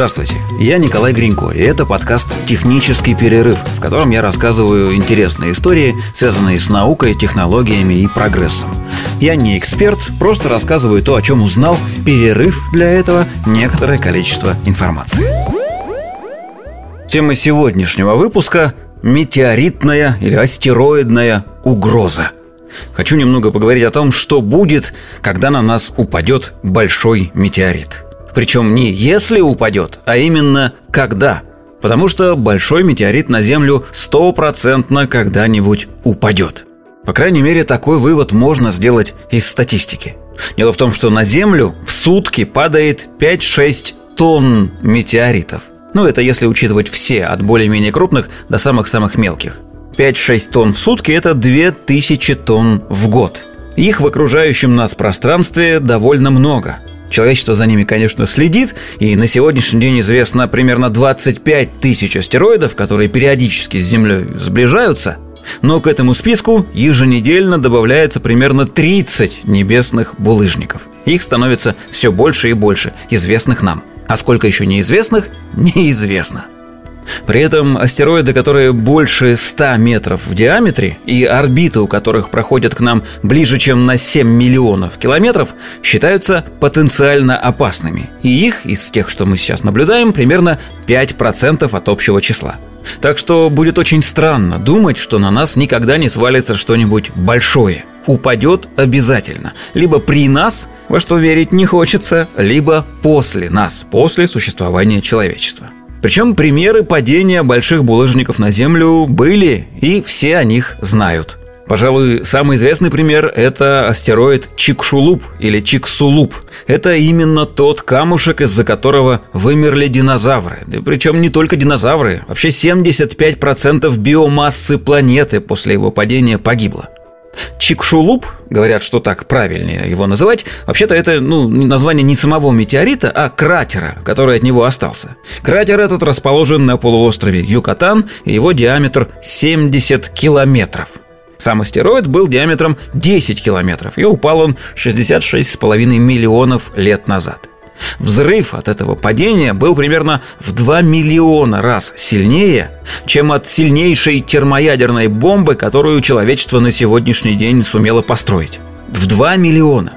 Здравствуйте, я Николай Гринько, и это подкаст «Технический перерыв», в котором я рассказываю интересные истории, связанные с наукой, технологиями и прогрессом. Я не эксперт, просто рассказываю то, о чем узнал, перерыв для этого некоторое количество информации. Тема сегодняшнего выпуска – метеоритная или астероидная угроза. Хочу немного поговорить о том, что будет, когда на нас упадет большой метеорит – причем не если упадет, а именно когда. Потому что большой метеорит на Землю стопроцентно когда-нибудь упадет. По крайней мере, такой вывод можно сделать из статистики. Дело в том, что на Землю в сутки падает 5-6 тонн метеоритов. Ну, это если учитывать все, от более-менее крупных до самых-самых мелких. 5-6 тонн в сутки – это 2000 тонн в год. Их в окружающем нас пространстве довольно много – Человечество за ними, конечно, следит, и на сегодняшний день известно примерно 25 тысяч астероидов, которые периодически с Землей сближаются, но к этому списку еженедельно добавляется примерно 30 небесных булыжников. Их становится все больше и больше, известных нам. А сколько еще неизвестных, неизвестно. При этом астероиды, которые больше 100 метров в диаметре и орбиты у которых проходят к нам ближе, чем на 7 миллионов километров, считаются потенциально опасными. И их, из тех, что мы сейчас наблюдаем, примерно 5% от общего числа. Так что будет очень странно думать, что на нас никогда не свалится что-нибудь большое. Упадет обязательно. Либо при нас, во что верить не хочется, либо после нас, после существования человечества. Причем примеры падения больших булыжников на Землю были, и все о них знают. Пожалуй, самый известный пример – это астероид Чикшулуп или Чиксулуп. Это именно тот камушек, из-за которого вымерли динозавры. Причем не только динозавры, вообще 75% биомассы планеты после его падения погибло. Чикшулуп, говорят, что так правильнее его называть, вообще-то это ну, название не самого метеорита, а кратера, который от него остался. Кратер этот расположен на полуострове Юкатан, и его диаметр 70 километров. Сам астероид был диаметром 10 километров, и упал он 66,5 миллионов лет назад. Взрыв от этого падения был примерно в 2 миллиона раз сильнее, чем от сильнейшей термоядерной бомбы, которую человечество на сегодняшний день сумело построить. В 2 миллиона.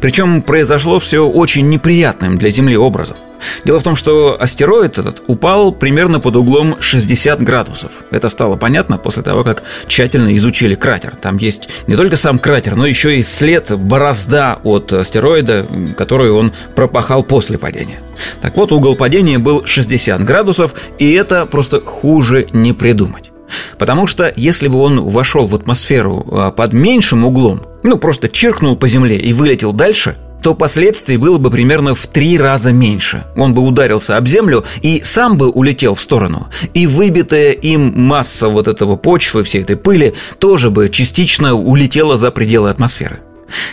Причем произошло все очень неприятным для Земли образом. Дело в том, что астероид этот упал примерно под углом 60 градусов. Это стало понятно после того, как тщательно изучили кратер. Там есть не только сам кратер, но еще и след, борозда от астероида, которую он пропахал после падения. Так вот, угол падения был 60 градусов, и это просто хуже не придумать. Потому что если бы он вошел в атмосферу а, под меньшим углом, ну просто чиркнул по земле и вылетел дальше, то последствий было бы примерно в три раза меньше. Он бы ударился об землю и сам бы улетел в сторону. И выбитая им масса вот этого почвы, всей этой пыли, тоже бы частично улетела за пределы атмосферы.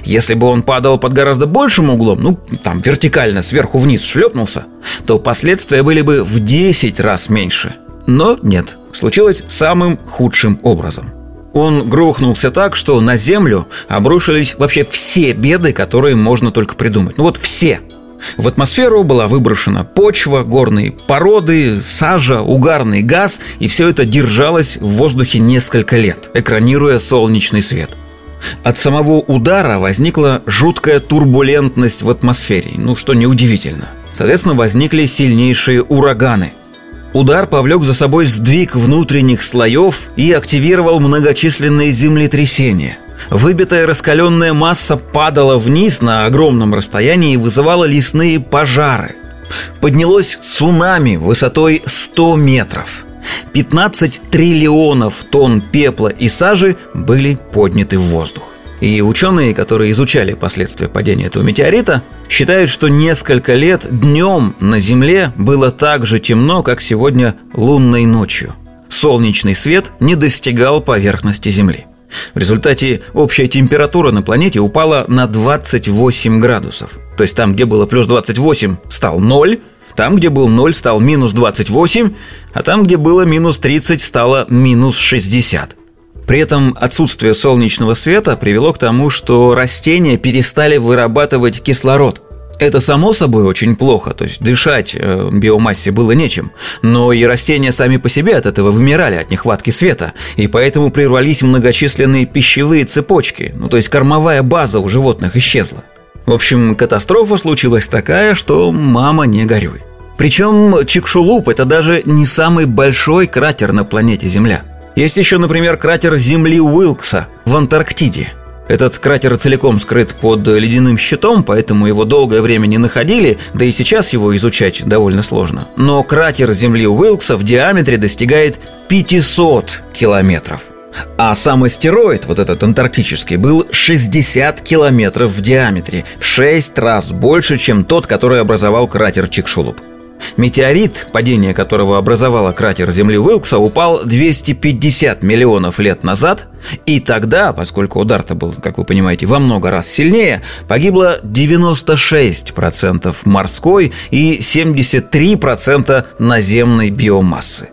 Если бы он падал под гораздо большим углом, ну, там, вертикально сверху вниз шлепнулся, то последствия были бы в 10 раз меньше. Но нет, случилось самым худшим образом – он грохнулся так, что на землю обрушились вообще все беды, которые можно только придумать. Ну вот все. В атмосферу была выброшена почва, горные породы, сажа, угарный газ, и все это держалось в воздухе несколько лет, экранируя солнечный свет. От самого удара возникла жуткая турбулентность в атмосфере, ну что неудивительно. Соответственно, возникли сильнейшие ураганы – Удар повлек за собой сдвиг внутренних слоев и активировал многочисленные землетрясения. Выбитая раскаленная масса падала вниз на огромном расстоянии и вызывала лесные пожары. Поднялось цунами высотой 100 метров. 15 триллионов тонн пепла и сажи были подняты в воздух. И ученые, которые изучали последствия падения этого метеорита, считают, что несколько лет днем на Земле было так же темно, как сегодня лунной ночью. Солнечный свет не достигал поверхности Земли. В результате общая температура на планете упала на 28 градусов. То есть там, где было плюс 28, стал 0, там, где был 0, стал минус 28, а там, где было минус 30, стало минус 60. При этом отсутствие солнечного света привело к тому, что растения перестали вырабатывать кислород. Это само собой очень плохо, то есть дышать э, биомассе было нечем, но и растения сами по себе от этого вымирали от нехватки света, и поэтому прервались многочисленные пищевые цепочки, ну то есть кормовая база у животных исчезла. В общем, катастрофа случилась такая, что мама не горюй. Причем Чикшулуп – это даже не самый большой кратер на планете Земля. Есть еще, например, кратер Земли Уилкса в Антарктиде – этот кратер целиком скрыт под ледяным щитом, поэтому его долгое время не находили, да и сейчас его изучать довольно сложно. Но кратер Земли Уилкса в диаметре достигает 500 километров. А сам астероид, вот этот антарктический, был 60 километров в диаметре, в 6 раз больше, чем тот, который образовал кратер Чикшулуп. Метеорит, падение которого образовало кратер Земли Уилкса, упал 250 миллионов лет назад, и тогда, поскольку удар-то был, как вы понимаете, во много раз сильнее, погибло 96% морской и 73% наземной биомассы.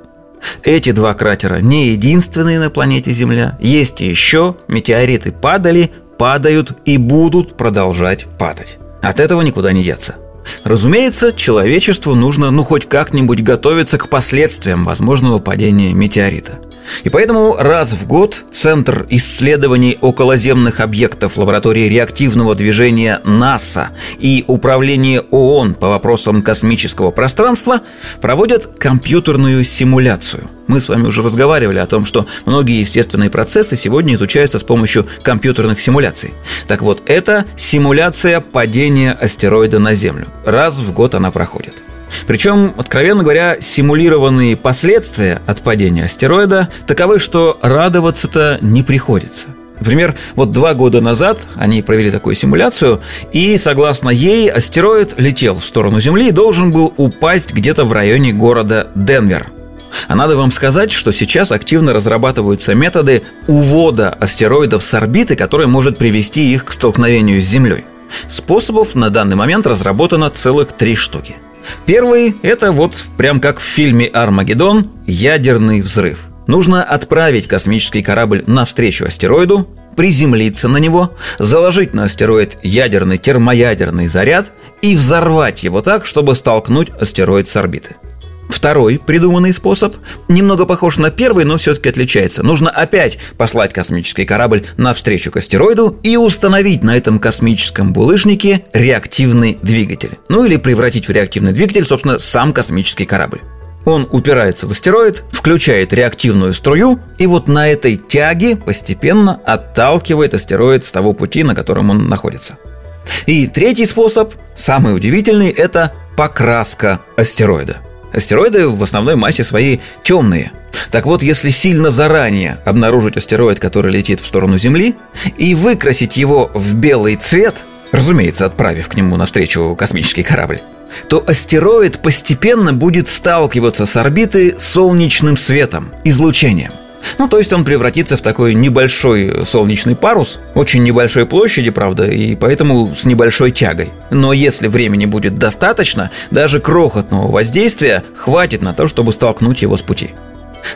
Эти два кратера не единственные на планете Земля. Есть еще, метеориты падали, падают и будут продолжать падать. От этого никуда не деться. Разумеется, человечеству нужно ну хоть как-нибудь готовиться к последствиям возможного падения метеорита. И поэтому раз в год Центр исследований околоземных объектов лаборатории реактивного движения НАСА и Управление ООН по вопросам космического пространства проводят компьютерную симуляцию. Мы с вами уже разговаривали о том, что многие естественные процессы сегодня изучаются с помощью компьютерных симуляций. Так вот, это симуляция падения астероида на Землю. Раз в год она проходит. Причем, откровенно говоря, симулированные последствия от падения астероида таковы, что радоваться-то не приходится. Например, вот два года назад они провели такую симуляцию, и, согласно ей, астероид летел в сторону Земли и должен был упасть где-то в районе города Денвер. А надо вам сказать, что сейчас активно разрабатываются методы увода астероидов с орбиты, который может привести их к столкновению с Землей. Способов на данный момент разработано целых три штуки – Первый – это вот прям как в фильме «Армагеддон» – ядерный взрыв. Нужно отправить космический корабль навстречу астероиду, приземлиться на него, заложить на астероид ядерный термоядерный заряд и взорвать его так, чтобы столкнуть астероид с орбиты – Второй придуманный способ немного похож на первый, но все-таки отличается. Нужно опять послать космический корабль навстречу к астероиду и установить на этом космическом булыжнике реактивный двигатель. Ну или превратить в реактивный двигатель, собственно, сам космический корабль. Он упирается в астероид, включает реактивную струю, и вот на этой тяге постепенно отталкивает астероид с того пути, на котором он находится. И третий способ, самый удивительный, это покраска астероида – Астероиды в основной массе своей темные. Так вот, если сильно заранее обнаружить астероид, который летит в сторону Земли, и выкрасить его в белый цвет, разумеется, отправив к нему навстречу космический корабль, то астероид постепенно будет сталкиваться с орбиты солнечным светом, излучением. Ну, то есть он превратится в такой небольшой солнечный парус, очень небольшой площади, правда, и поэтому с небольшой тягой. Но если времени будет достаточно, даже крохотного воздействия хватит на то, чтобы столкнуть его с пути.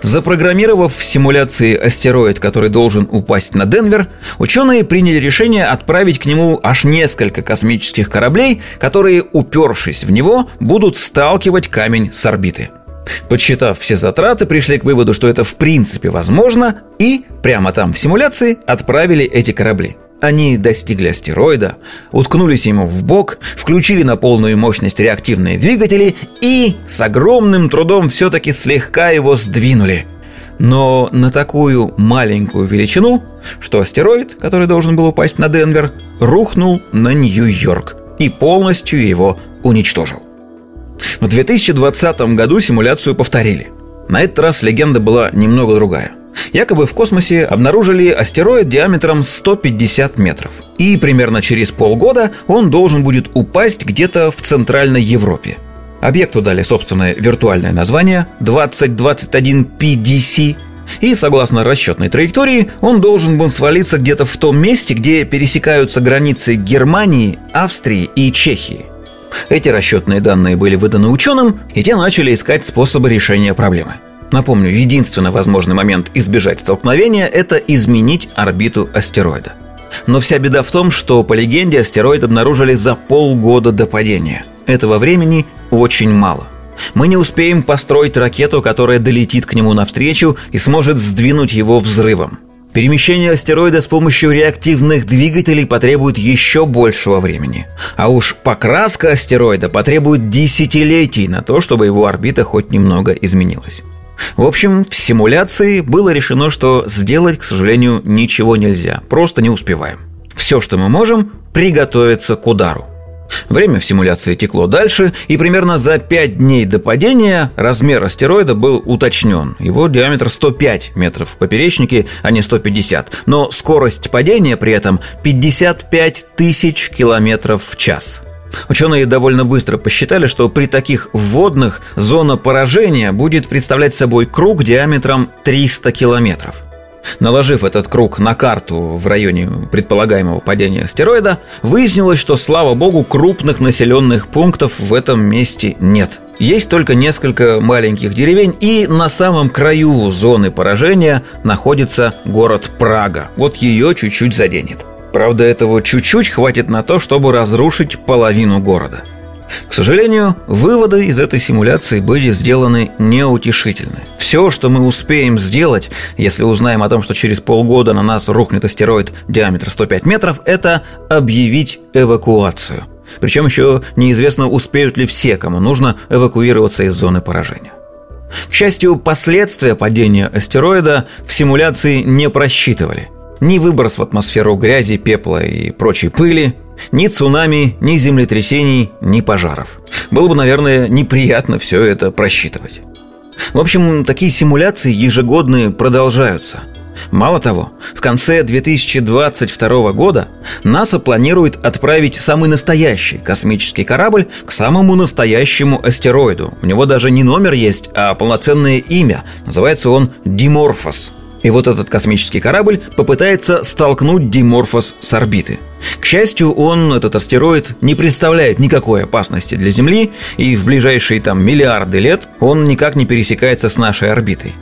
Запрограммировав в симуляции астероид, который должен упасть на Денвер, ученые приняли решение отправить к нему аж несколько космических кораблей, которые, упершись в него, будут сталкивать камень с орбиты – Подсчитав все затраты, пришли к выводу, что это в принципе возможно, и прямо там в симуляции отправили эти корабли. Они достигли астероида, уткнулись ему в бок, включили на полную мощность реактивные двигатели и с огромным трудом все-таки слегка его сдвинули. Но на такую маленькую величину, что астероид, который должен был упасть на Денвер, рухнул на Нью-Йорк и полностью его уничтожил. В 2020 году симуляцию повторили. На этот раз легенда была немного другая. Якобы в космосе обнаружили астероид диаметром 150 метров. И примерно через полгода он должен будет упасть где-то в Центральной Европе. Объекту дали собственное виртуальное название 2021 PDC, и согласно расчетной траектории, он должен был свалиться где-то в том месте, где пересекаются границы Германии, Австрии и Чехии. Эти расчетные данные были выданы ученым, и те начали искать способы решения проблемы. Напомню, единственный возможный момент избежать столкновения – это изменить орбиту астероида. Но вся беда в том, что, по легенде, астероид обнаружили за полгода до падения. Этого времени очень мало. Мы не успеем построить ракету, которая долетит к нему навстречу и сможет сдвинуть его взрывом. Перемещение астероида с помощью реактивных двигателей потребует еще большего времени. А уж покраска астероида потребует десятилетий на то, чтобы его орбита хоть немного изменилась. В общем, в симуляции было решено, что сделать, к сожалению, ничего нельзя. Просто не успеваем. Все, что мы можем, приготовиться к удару. Время в симуляции текло дальше, и примерно за 5 дней до падения размер астероида был уточнен. Его диаметр 105 метров в поперечнике, а не 150. Но скорость падения при этом 55 тысяч километров в час. Ученые довольно быстро посчитали, что при таких вводных зона поражения будет представлять собой круг диаметром 300 километров. Наложив этот круг на карту в районе предполагаемого падения астероида, выяснилось, что, слава богу, крупных населенных пунктов в этом месте нет. Есть только несколько маленьких деревень, и на самом краю зоны поражения находится город Прага. Вот ее чуть-чуть заденет. Правда, этого чуть-чуть хватит на то, чтобы разрушить половину города. К сожалению, выводы из этой симуляции были сделаны неутешительны. Все, что мы успеем сделать, если узнаем о том, что через полгода на нас рухнет астероид диаметр 105 метров, это объявить эвакуацию. Причем еще неизвестно, успеют ли все, кому нужно эвакуироваться из зоны поражения. К счастью, последствия падения астероида в симуляции не просчитывали. Ни выброс в атмосферу грязи, пепла и прочей пыли, ни цунами, ни землетрясений, ни пожаров. Было бы, наверное, неприятно все это просчитывать. В общем, такие симуляции ежегодные продолжаются. Мало того, в конце 2022 года НАСА планирует отправить самый настоящий космический корабль к самому настоящему астероиду. У него даже не номер есть, а полноценное имя. Называется он Диморфос – и вот этот космический корабль попытается столкнуть Диморфос с орбиты. К счастью, он, этот астероид, не представляет никакой опасности для Земли, и в ближайшие там миллиарды лет он никак не пересекается с нашей орбитой.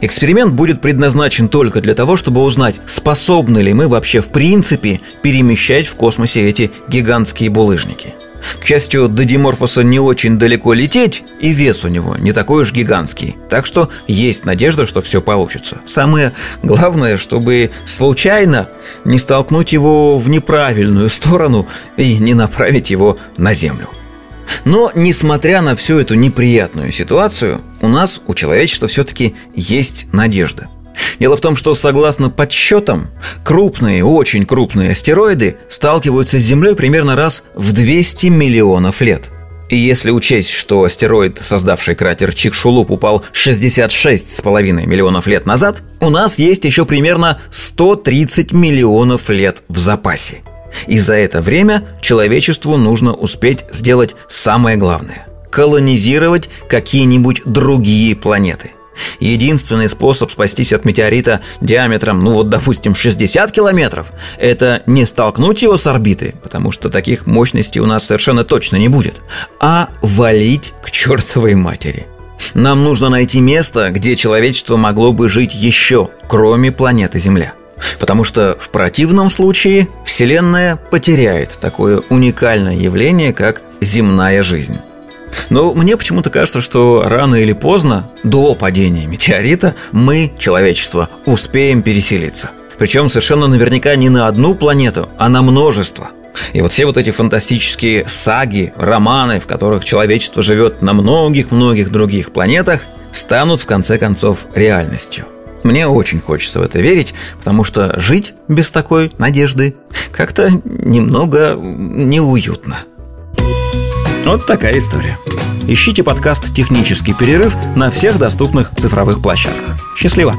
Эксперимент будет предназначен только для того, чтобы узнать, способны ли мы вообще в принципе перемещать в космосе эти гигантские булыжники – к счастью, до Диморфоса не очень далеко лететь, и вес у него не такой уж гигантский. Так что есть надежда, что все получится. Самое главное, чтобы случайно не столкнуть его в неправильную сторону и не направить его на Землю. Но, несмотря на всю эту неприятную ситуацию, у нас, у человечества все-таки есть надежда – Дело в том, что согласно подсчетам, крупные, очень крупные астероиды сталкиваются с Землей примерно раз в 200 миллионов лет. И если учесть, что астероид, создавший кратер Чикшулуп, упал 66,5 миллионов лет назад, у нас есть еще примерно 130 миллионов лет в запасе. И за это время человечеству нужно успеть сделать самое главное – колонизировать какие-нибудь другие планеты – Единственный способ спастись от метеорита диаметром, ну вот, допустим, 60 километров, это не столкнуть его с орбиты, потому что таких мощностей у нас совершенно точно не будет, а валить к чертовой матери. Нам нужно найти место, где человечество могло бы жить еще, кроме планеты Земля. Потому что в противном случае Вселенная потеряет такое уникальное явление, как земная жизнь. Но мне почему-то кажется, что рано или поздно, до падения метеорита, мы, человечество, успеем переселиться. Причем совершенно наверняка не на одну планету, а на множество. И вот все вот эти фантастические саги, романы, в которых человечество живет на многих-многих других планетах, станут в конце концов реальностью. Мне очень хочется в это верить, потому что жить без такой надежды как-то немного неуютно. Вот такая история. Ищите подкаст «Технический перерыв» на всех доступных цифровых площадках. Счастливо!